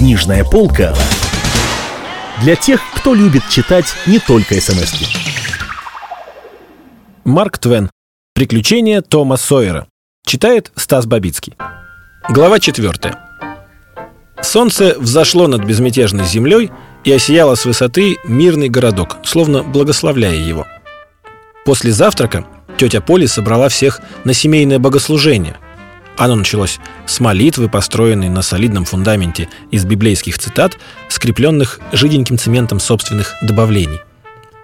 Книжная полка для тех, кто любит читать не только смс -ки. Марк Твен. Приключения Тома Сойера. Читает Стас Бабицкий. Глава 4. Солнце взошло над безмятежной землей и осияло с высоты мирный городок, словно благословляя его. После завтрака тетя Поли собрала всех на семейное богослужение. Оно началось с молитвы, построенной на солидном фундаменте из библейских цитат, скрепленных жиденьким цементом собственных добавлений.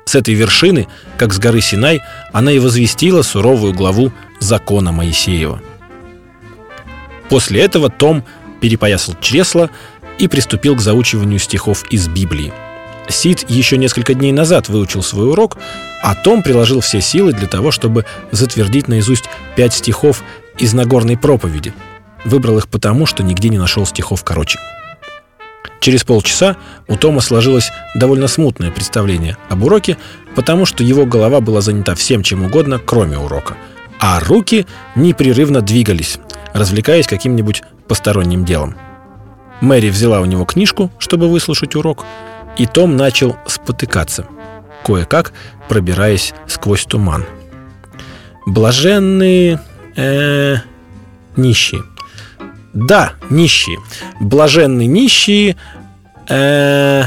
С этой вершины, как с горы Синай, она и возвестила суровую главу закона Моисеева. После этого Том перепоясал чресло и приступил к заучиванию стихов из Библии. Сид еще несколько дней назад выучил свой урок, а Том приложил все силы для того, чтобы затвердить наизусть пять стихов из Нагорной проповеди. Выбрал их потому, что нигде не нашел стихов короче. Через полчаса у Тома сложилось довольно смутное представление об уроке, потому что его голова была занята всем чем угодно, кроме урока. А руки непрерывно двигались, развлекаясь каким-нибудь посторонним делом. Мэри взяла у него книжку, чтобы выслушать урок, и Том начал спотыкаться, кое-как пробираясь сквозь туман. Блаженные... Э, нищие. Да, нищие. Блаженные нищие... Э,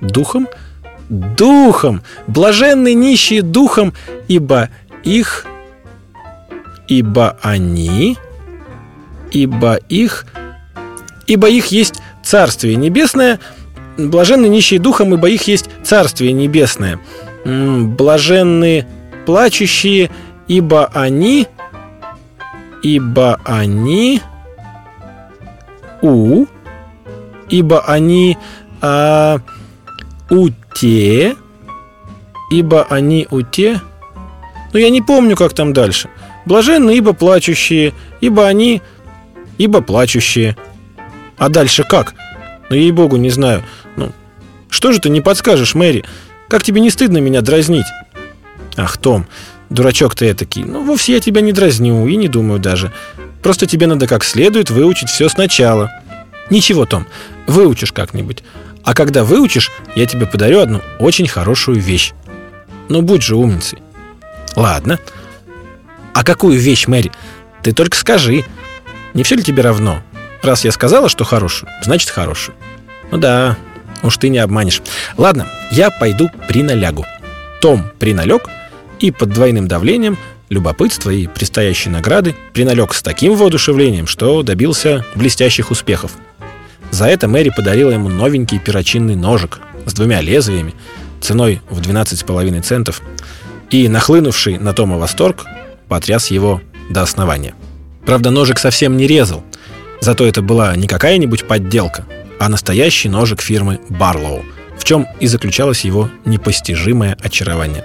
духом? Духом! Блаженные нищие духом, ибо их... Ибо они... Ибо их... Ибо их есть Царствие Небесное, блаженны нищие духом, ибо их есть Царствие Небесное. Блаженны плачущие, ибо они... Ибо они... У... Ибо они... А, у те... Ибо они у те... Ну, я не помню, как там дальше. Блаженны, ибо плачущие, ибо они... Ибо плачущие. А дальше как? Ну, ей-богу, не знаю. Ну, что же ты не подскажешь, Мэри? Как тебе не стыдно меня дразнить? Ах, Том, дурачок ты этакий. Ну, вовсе я тебя не дразню и не думаю даже. Просто тебе надо как следует выучить все сначала. Ничего, Том, выучишь как-нибудь. А когда выучишь, я тебе подарю одну очень хорошую вещь. Ну, будь же умницей. Ладно. А какую вещь, Мэри? Ты только скажи. Не все ли тебе равно? Раз я сказала, что хорошую, значит хорошую. Ну да, уж ты не обманешь. Ладно, я пойду приналягу. Том приналег и под двойным давлением любопытства и предстоящей награды приналег с таким воодушевлением, что добился блестящих успехов. За это Мэри подарила ему новенький перочинный ножик с двумя лезвиями, ценой в 12,5 центов, и, нахлынувший на Тома восторг, потряс его до основания. Правда, ножик совсем не резал, зато это была не какая-нибудь подделка, а настоящий ножик фирмы Барлоу, в чем и заключалось его непостижимое очарование.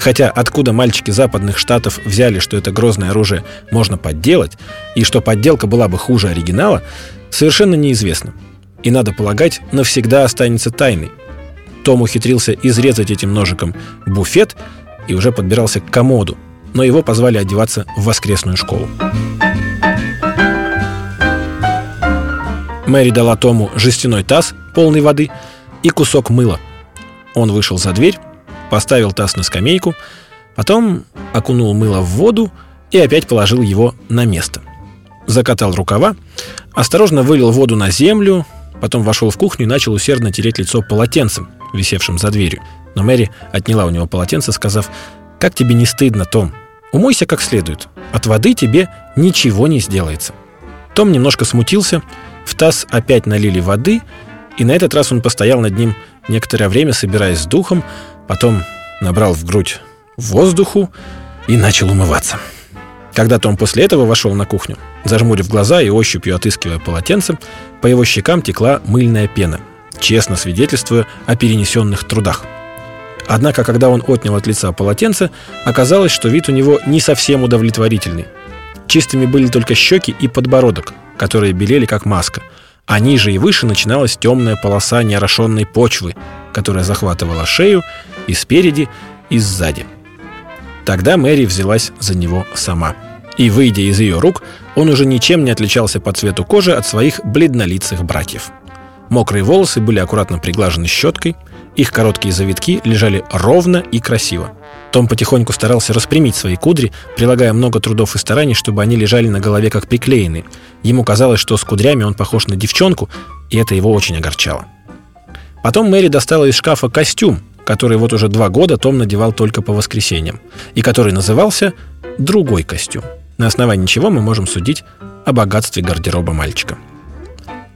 Хотя откуда мальчики западных штатов взяли, что это грозное оружие можно подделать, и что подделка была бы хуже оригинала, совершенно неизвестно. И, надо полагать, навсегда останется тайной. Том ухитрился изрезать этим ножиком буфет и уже подбирался к комоду, но его позвали одеваться в воскресную школу. Мэри дала Тому жестяной таз, полный воды, и кусок мыла. Он вышел за дверь, поставил таз на скамейку, потом окунул мыло в воду и опять положил его на место. Закатал рукава, осторожно вылил воду на землю, потом вошел в кухню и начал усердно тереть лицо полотенцем, висевшим за дверью. Но Мэри отняла у него полотенце, сказав, «Как тебе не стыдно, Том? Умойся как следует. От воды тебе ничего не сделается». Том немножко смутился, в таз опять налили воды, и на этот раз он постоял над ним некоторое время, собираясь с духом, потом набрал в грудь воздуху и начал умываться. Когда Том после этого вошел на кухню, зажмурив глаза и ощупью отыскивая полотенце, по его щекам текла мыльная пена, честно свидетельствуя о перенесенных трудах. Однако, когда он отнял от лица полотенце, оказалось, что вид у него не совсем удовлетворительный. Чистыми были только щеки и подбородок, которые белели как маска, а ниже и выше начиналась темная полоса неорошенной почвы, которая захватывала шею и спереди, и сзади. Тогда Мэри взялась за него сама. И, выйдя из ее рук, он уже ничем не отличался по цвету кожи от своих бледнолицых братьев. Мокрые волосы были аккуратно приглажены щеткой, их короткие завитки лежали ровно и красиво. Том потихоньку старался распрямить свои кудри, прилагая много трудов и стараний, чтобы они лежали на голове как приклеенные. Ему казалось, что с кудрями он похож на девчонку, и это его очень огорчало. Потом Мэри достала из шкафа костюм, который вот уже два года Том надевал только по воскресеньям, и который назывался «другой костюм». На основании чего мы можем судить о богатстве гардероба мальчика.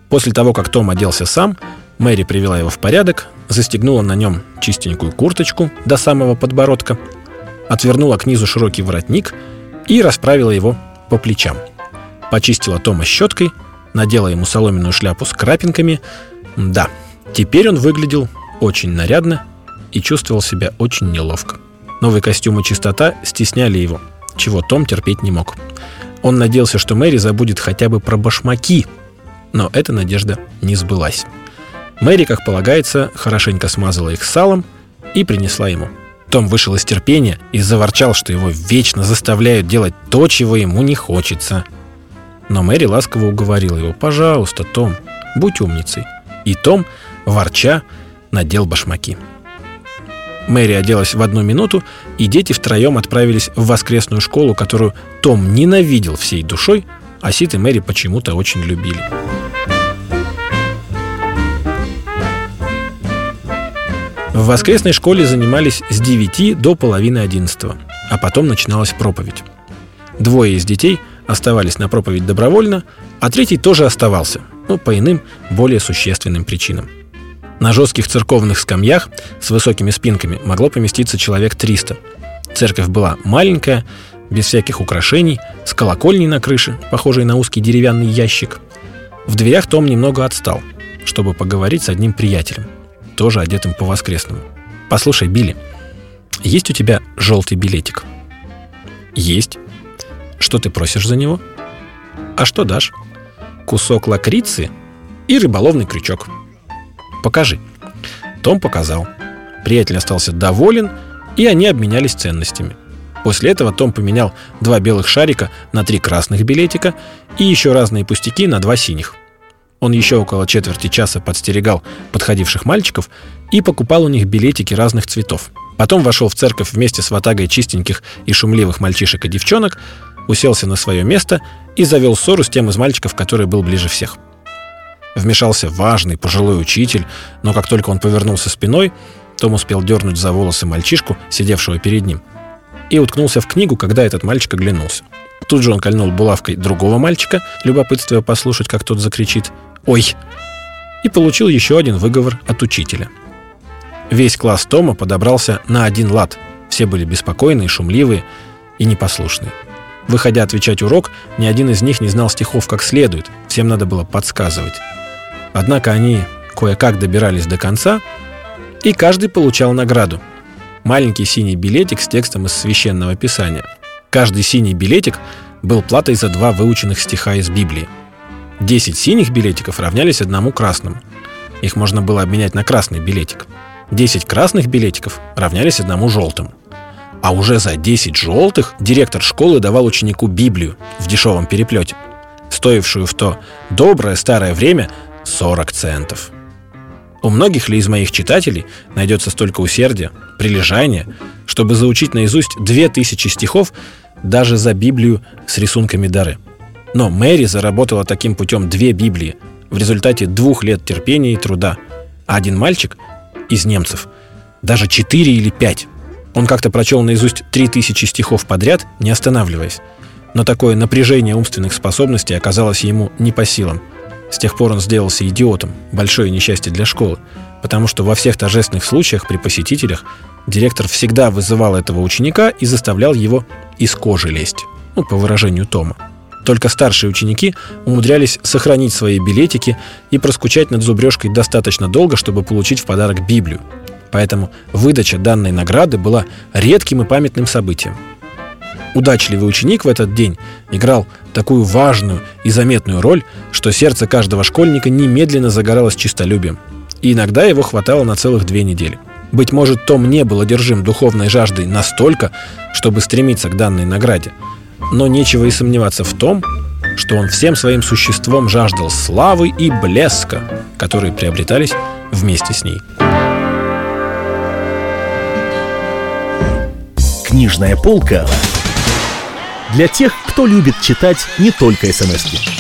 После того, как Том оделся сам, Мэри привела его в порядок, застегнула на нем чистенькую курточку до самого подбородка, отвернула к низу широкий воротник и расправила его по плечам. Почистила Тома щеткой, надела ему соломенную шляпу с крапинками. Да, теперь он выглядел очень нарядно и чувствовал себя очень неловко. Новый костюм и чистота стесняли его, чего Том терпеть не мог. Он надеялся, что Мэри забудет хотя бы про башмаки, но эта надежда не сбылась. Мэри, как полагается, хорошенько смазала их салом и принесла ему. Том вышел из терпения и заворчал, что его вечно заставляют делать то, чего ему не хочется. Но Мэри ласково уговорила его «Пожалуйста, Том, будь умницей». И Том, ворча, надел башмаки. Мэри оделась в одну минуту, и дети втроем отправились в воскресную школу, которую Том ненавидел всей душой, а Сид и Мэри почему-то очень любили. В воскресной школе занимались с 9 до половины 11, а потом начиналась проповедь. Двое из детей оставались на проповедь добровольно, а третий тоже оставался, но по иным, более существенным причинам. На жестких церковных скамьях с высокими спинками могло поместиться человек 300. Церковь была маленькая, без всяких украшений, с колокольней на крыше, похожей на узкий деревянный ящик. В дверях Том немного отстал, чтобы поговорить с одним приятелем – тоже одетым по-воскресному. «Послушай, Билли, есть у тебя желтый билетик?» «Есть». «Что ты просишь за него?» «А что дашь?» «Кусок лакрицы и рыболовный крючок». «Покажи». Том показал. Приятель остался доволен, и они обменялись ценностями. После этого Том поменял два белых шарика на три красных билетика и еще разные пустяки на два синих – он еще около четверти часа подстерегал подходивших мальчиков и покупал у них билетики разных цветов. Потом вошел в церковь вместе с ватагой чистеньких и шумливых мальчишек и девчонок, уселся на свое место и завел ссору с тем из мальчиков, который был ближе всех. Вмешался важный пожилой учитель, но как только он повернулся спиной, том успел дернуть за волосы мальчишку, сидевшего перед ним, и уткнулся в книгу, когда этот мальчик оглянулся. Тут же он кольнул булавкой другого мальчика, любопытствуя послушать, как тот закричит – «Ой!» и получил еще один выговор от учителя. Весь класс Тома подобрался на один лад. Все были беспокойные, шумливые и непослушные. Выходя отвечать урок, ни один из них не знал стихов как следует, всем надо было подсказывать. Однако они кое-как добирались до конца, и каждый получал награду. Маленький синий билетик с текстом из священного писания. Каждый синий билетик был платой за два выученных стиха из Библии – 10 синих билетиков равнялись одному красному. Их можно было обменять на красный билетик. 10 красных билетиков равнялись одному желтому. А уже за 10 желтых директор школы давал ученику Библию в дешевом переплете, стоившую в то доброе старое время 40 центов. У многих ли из моих читателей найдется столько усердия, прилежания, чтобы заучить наизусть 2000 стихов даже за Библию с рисунками дары – но Мэри заработала таким путем две Библии в результате двух лет терпения и труда. А один мальчик из немцев даже четыре или пять. Он как-то прочел наизусть три тысячи стихов подряд, не останавливаясь. Но такое напряжение умственных способностей оказалось ему не по силам. С тех пор он сделался идиотом, большое несчастье для школы, потому что во всех торжественных случаях при посетителях директор всегда вызывал этого ученика и заставлял его из кожи лезть, ну, по выражению Тома. Только старшие ученики умудрялись сохранить свои билетики и проскучать над зубрежкой достаточно долго, чтобы получить в подарок Библию. Поэтому выдача данной награды была редким и памятным событием. Удачливый ученик в этот день играл такую важную и заметную роль, что сердце каждого школьника немедленно загоралось чистолюбием. И иногда его хватало на целых две недели. Быть может, Том не был одержим духовной жаждой настолько, чтобы стремиться к данной награде – но нечего и сомневаться в том, что он всем своим существом жаждал славы и блеска, которые приобретались вместе с ней. Книжная полка для тех, кто любит читать не только смс -ки.